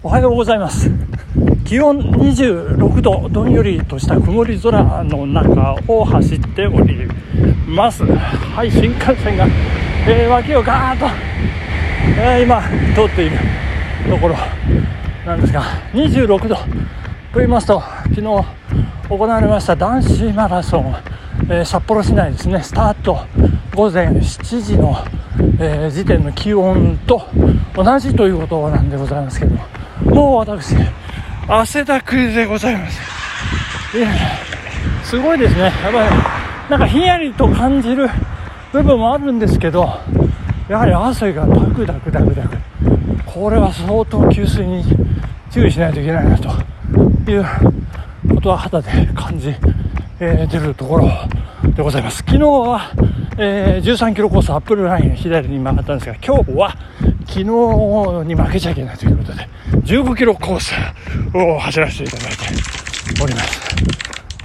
おはようございます。気温26度どんよりとした曇り空の中を走っております。はい新幹線が、えー、脇をガーッと、えー、今通っているところなんですが26度と言いますと昨日行われました男子マラソン、えー、札幌市内ですね。スタート午前7時の、え、時点の気温と同じということなんでございますけども。もう私汗だくでございます。すごいですね。やっぱりなんかひんやりと感じる部分もあるんですけどやはり汗がダクダクダクダク。これは相当給水に注意しないといけないなということは肌で感じ、えー、出るところでございます。昨日は、えー、13キロコースアップルライン左に曲がったんですが今日は昨日に負けちゃいけないということで15キロコースを走らせていただいております。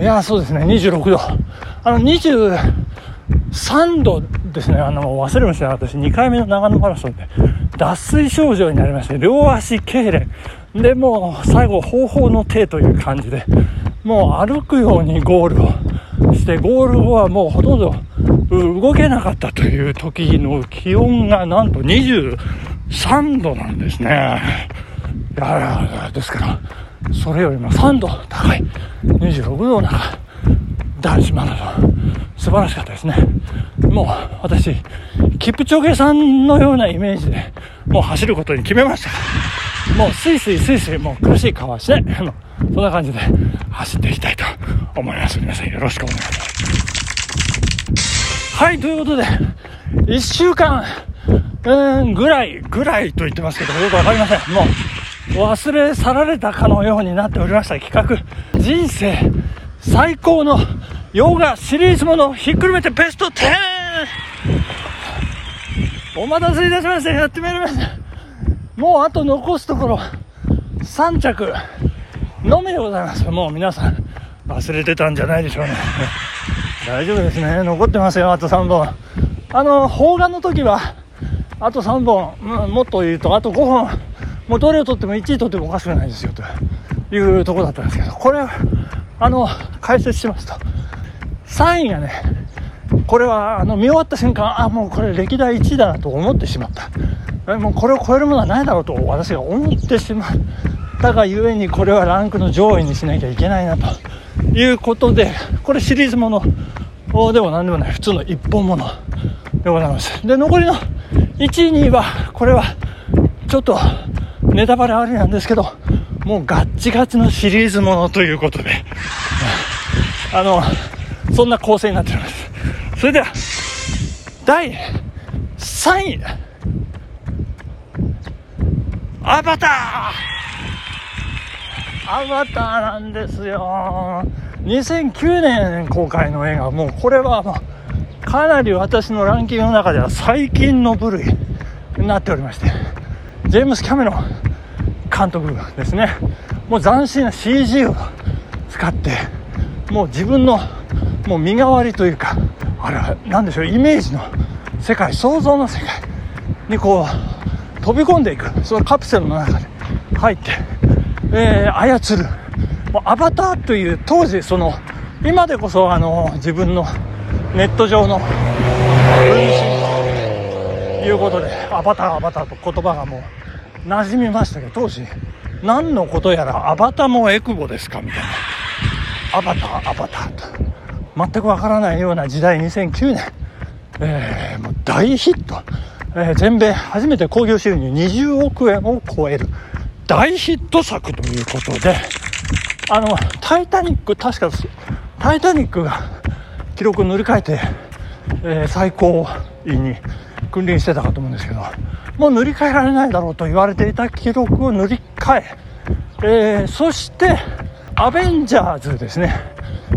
いやそうですね。26度。あの23度ですね。あの忘れました私2回目の長野マラソンで脱水症状になりまして両足痙攣。でもう最後方法の手という感じでもう歩くようにゴールをしてゴール後はもうほとんど動けなかったという時の気温がなんと23度なんですね。やですから、それよりも3度高い26度の中、男子マラソン、素晴らしかったですね。もう私、キプチョゲさんのようなイメージで、もう走ることに決めました。もうスイスイスイスイ、もう苦しい顔はして、そんな感じで走っていきたいと思います。皆さんよろしくお願いします。はい、ということで、1週間、うん、ぐらい、ぐらいと言ってますけど、よくわかりません。もう、忘れ去られたかのようになっておりました。企画人生最高のヨガシリーズものひっくるめてベスト 10! お待たせいたしましたやってまいりました。もうあと残すところ3着。のみでございます。もう皆さん忘れてたんじゃないでしょうね。大丈夫ですね。残ってますよあと3本。あの砲丸の時はあと3本、うん、もっと言うとあと5本。もうどれを取っても1位取ってもおかしくないですよというところだったんですけど、これ、あの、解説しますと、3位がね、これはあの見終わった瞬間、あ、もうこれ歴代1位だなと思ってしまった。もうこれを超えるものはないだろうと私が思ってしまったがゆえにこれはランクの上位にしなきゃいけないなということで、これシリーズものでも何でもない普通の1本ものでございます。で、残りの1位、2位は、これはちょっとネタバレありなんですけど、もうガッチガチのシリーズものということで、あの、そんな構成になっております。それでは、第3位、アバターアバターなんですよ。2009年公開の映画、もうこれはもう、かなり私のランキングの中では最近の部類になっておりまして、ジェームス・キャメロン監督ですね。もう斬新な CG を使ってもう自分のもう身代わりというかあれは何でしょうイメージの世界想像の世界にこう飛び込んでいくそのカプセルの中で入って、えー、操るもうアバターという当時その今でこそあの自分のネット上の分身。ということでアバターアバターと言葉がもう馴染みましたけど、当時、何のことやら、アバタもエクボですかみたいな。アバター、アバターと。全くわからないような時代、2009年。えー、もう大ヒット。えー、全米初めて興行収入20億円を超える大ヒット作ということで、あの、タイタニック、確か、タイタニックが記録を塗り替えて、えー、最高位に君臨してたかと思うんですけど、もう塗り替えられないだろうと言われていた記録を塗り替え、えー、そして、アベンジャーズですね。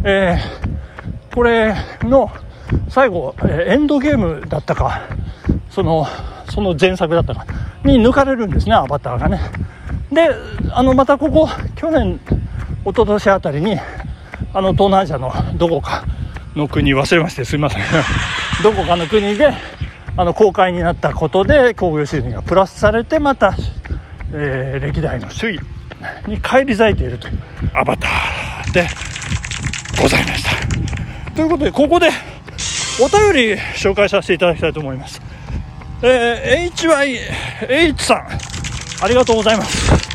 えー、これの最後、えエンドゲームだったか、その、その前作だったかに抜かれるんですね、アバターがね。で、あの、またここ、去年、一昨年あたりに、あの、東南アジアのどこかの国、忘れまして、すいません。どこかの国で、あの公開になったことで興行収入がプラスされてまた、えー、歴代の首位に返り咲いているという。アバターでございました。ということでここでお便り紹介させていただきたいと思います。えー、HYH さんありがとうございます。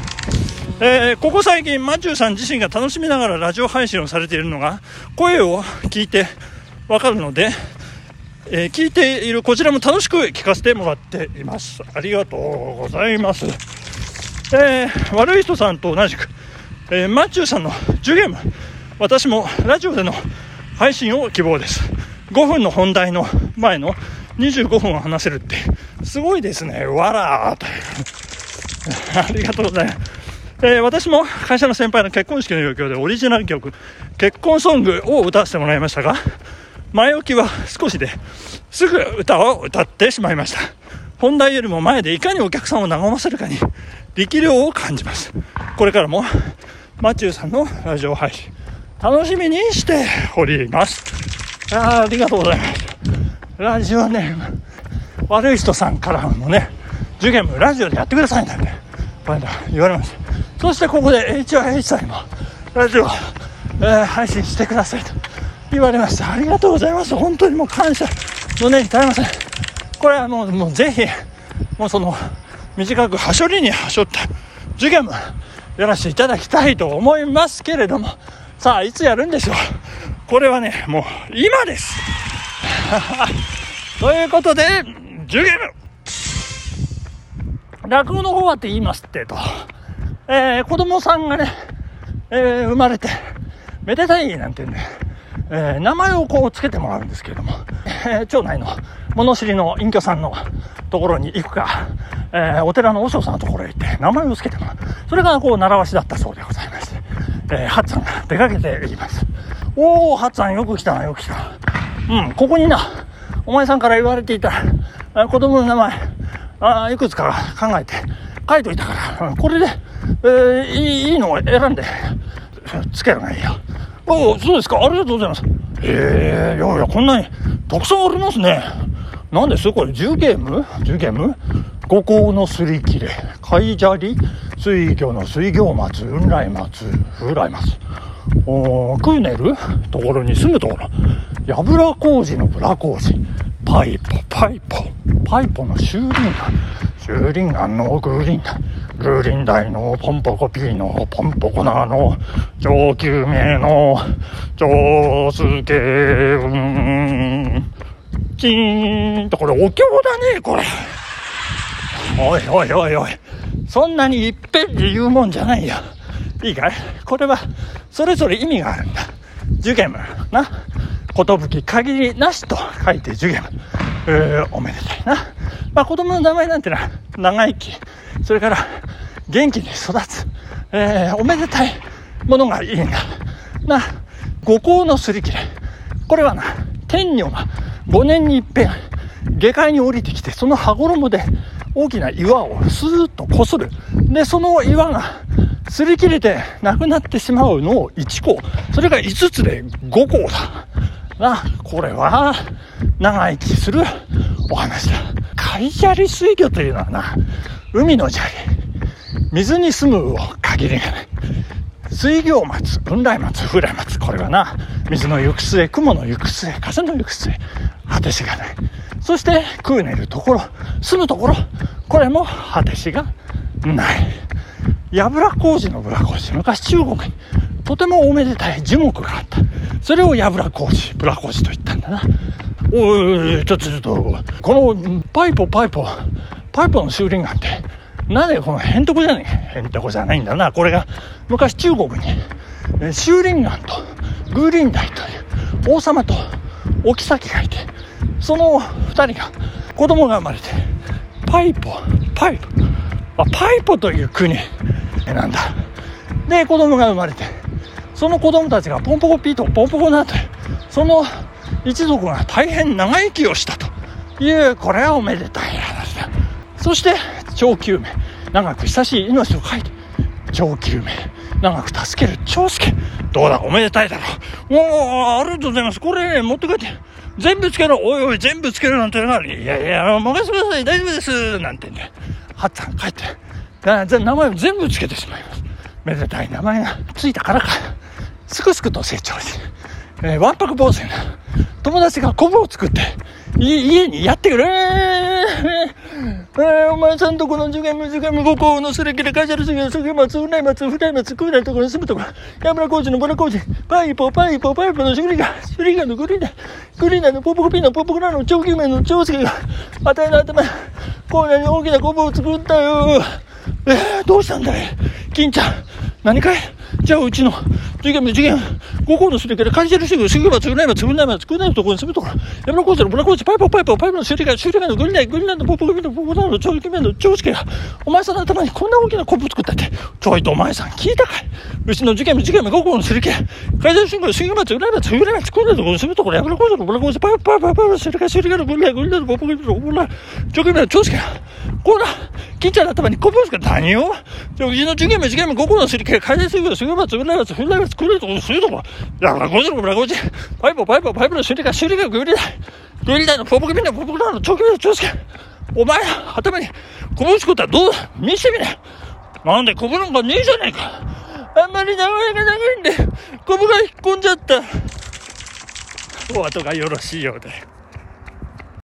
えー、ここ最近、マチューさん自身が楽しみながらラジオ配信をされているのが、声を聞いてわかるので、えー、聞いているこちらも楽しく聞かせてもらっています。ありがとうございます。えー、悪い人さんと同じく、えマチューさんの10ゲーム、私もラジオでの配信を希望です。5分の本題の前の25分を話せるって、すごいですね。わらーと。ありがとうございます。えー、私も会社の先輩の結婚式の余興でオリジナル曲、結婚ソングを歌わせてもらいましたが、前置きは少しですぐ歌を歌ってしまいました。本題よりも前でいかにお客さんを和ませるかに力量を感じます。これからもマチューさんのラジオ配信、楽しみにしております。あありがとうございます。ラジオネーム、悪い人さんからのね、受験もラジオでやってくださいなんて、言われました。そしてここで HOH さんにもラジオ、えー、配信してくださいと言われました。ありがとうございます。本当にもう感謝の念に耐えません。これはもうもうぜひもうその短くはしょりにはしょった授業もやらせていただきたいと思いますけれども。さあいつやるんでしょう。これはねもう今です。ということで授業。落語の方はって言いますってと。えー、子供さんがね、えー、生まれて、めでたいなんて言うね、えー、名前をこうつけてもらうんですけれども、えー、町内の物知りの隠居さんのところに行くか、えー、お寺の和尚さんのところへ行って名前を付けてもらう。それがこう習わしだったそうでございまして、えー、はっちゃんが出かけています。おー、はっちゃんよく来たな、よく来た。うん、ここにな、お前さんから言われていた、子供の名前、あいくつか考えて書いといたから、これで、えー、いいいいのを選んで、つけるがいいよ。おお、そうですか。ありがとうございます。ええ、いやいや、こんなにたくさんありますね。何です？これ、10ゲーム ?10 ゲーム？五行のすり切れ、貝砂利、水魚の水魚松、雲来松、風来松？おクーネル？ところに住むところ。やぶら工事のブラ工事。パイポ、パイポ、パイポの修理が、修理がのグーリンだ。グーリンダイのポンポコピーのポンポコナーの。上級名の上助うん。チーンとこれお経だねこれ。おいおいおいおい。そんなにいっぺんで言うもんじゃないよ。いいかい？これはそれぞれ意味があるんだ。受験な。寿限りなしと書いて受験えー、おめでたいな。まあ子供の名前なんてのは長生き、それから元気に育つ、えー、おめでたいものがいいんだ。な、五行のすり切れ。これはな、天女が5年に一遍、下界に降りてきて、その羽衣で大きな岩をスーッとこする。で、その岩が擦り切れてなくなってしまうのを1個。それが5つで5個だ。な、これは長生きするお話だ。海砂利水魚というのはな、海の砂利。水に住む限りがない。水行松、雲来松、風来松、これはな、水の行く末、雲の行く末、風の行く末、果てしがない。そして、食う寝るところ、住むところ、これも果てしがない。やぶら工事のぶら工事、昔中国にとてもおめでたい樹木があった。それをやぶら工事、ぶら工事と言ったんだな。おい、ちょっとちょっと、このパイポパイポ、パイポの修理なんて、なんでこのへんとこじゃねえ？へんとこじゃないんだな。これが昔中国に、え修林岩と。グーリンダイという王様とお妃がいて、その二人が子供が生まれて、パイポ、パイポ、あ、パイポという国。なんだ。で、子供が生まれて、その子供たちがポンポコピーとポンポコナーという、その一族が大変長生きをしたという、これはおめでたい話だ。そして、長久命。長く久しい命を書いて、長久命。長く助ける長介。どうだ、おめでたいだろう。おー、ありがとうございます。これ、持って帰って。全部つけろ。おいおい、全部つけるなんてな。いやいや、任せてください。大丈夫です。なんてね。はっちゃん帰って。名前を全部つけてしまいます。めでたい名前がついたからか、すくすくと成長し、え、わんぱく坊主な友達がコブを作って、家にやってくる。えー、お前さんとこの受験、受験、五校のすれきで会社の授業、すげ松、うない松、ふたい松、くうないところに住むところ、山村工事のボラ工事、パイポ、パイポ、パイポのシュリガ、シュリガのグリーナ、グリーナのポポコピーのポポコラの長期面の長介が、あたいの頭、コーナーに大きなコブを作ったよ。えー、どうしたんだい金ちゃん、何かいじゃあうちの、受験、受験、五校のすれきで会社の授業、すぐ松、うない松、うない松、くうないところに住むところ、山村工事のボラ工事、パイポ、パイポ、パイポのシュリガ、シュリガのグリーナ、グリーナのポポコピーのポポコラの長期面の長介が、お前さんの頭にこんな大きなコブ作ったって、ちょいとお前さん聞いたかいうちの受験、受験、五校のすれき会社の授業、すぐ松、うない松、うない松、くうないところに住むところ、山村工事のボラ工事、パイポ、パイポ、パイポのシュリガ、シュリガのグリーナ、グリーナのポポコピーのポポコラの長期面の長介が、こんな、金ちゃんの頭にコブをつけた何ようちの受験、受験、五校のすれき会社の授業、すぐ松、うない松、うない松、くうないところに住むところ、山村工事のボラ工事、パイプ、パイプ、パイプの修理か修理か、グリーナ、グリーナのポポコピーのポポコラの長期面の長介お前、頭に、こぶつことはどう見してみな。なんでこぶなんかねえじゃねえか。あんまり名前が長いんで、こぶが引っ込んじゃった。お後がよろしいようで。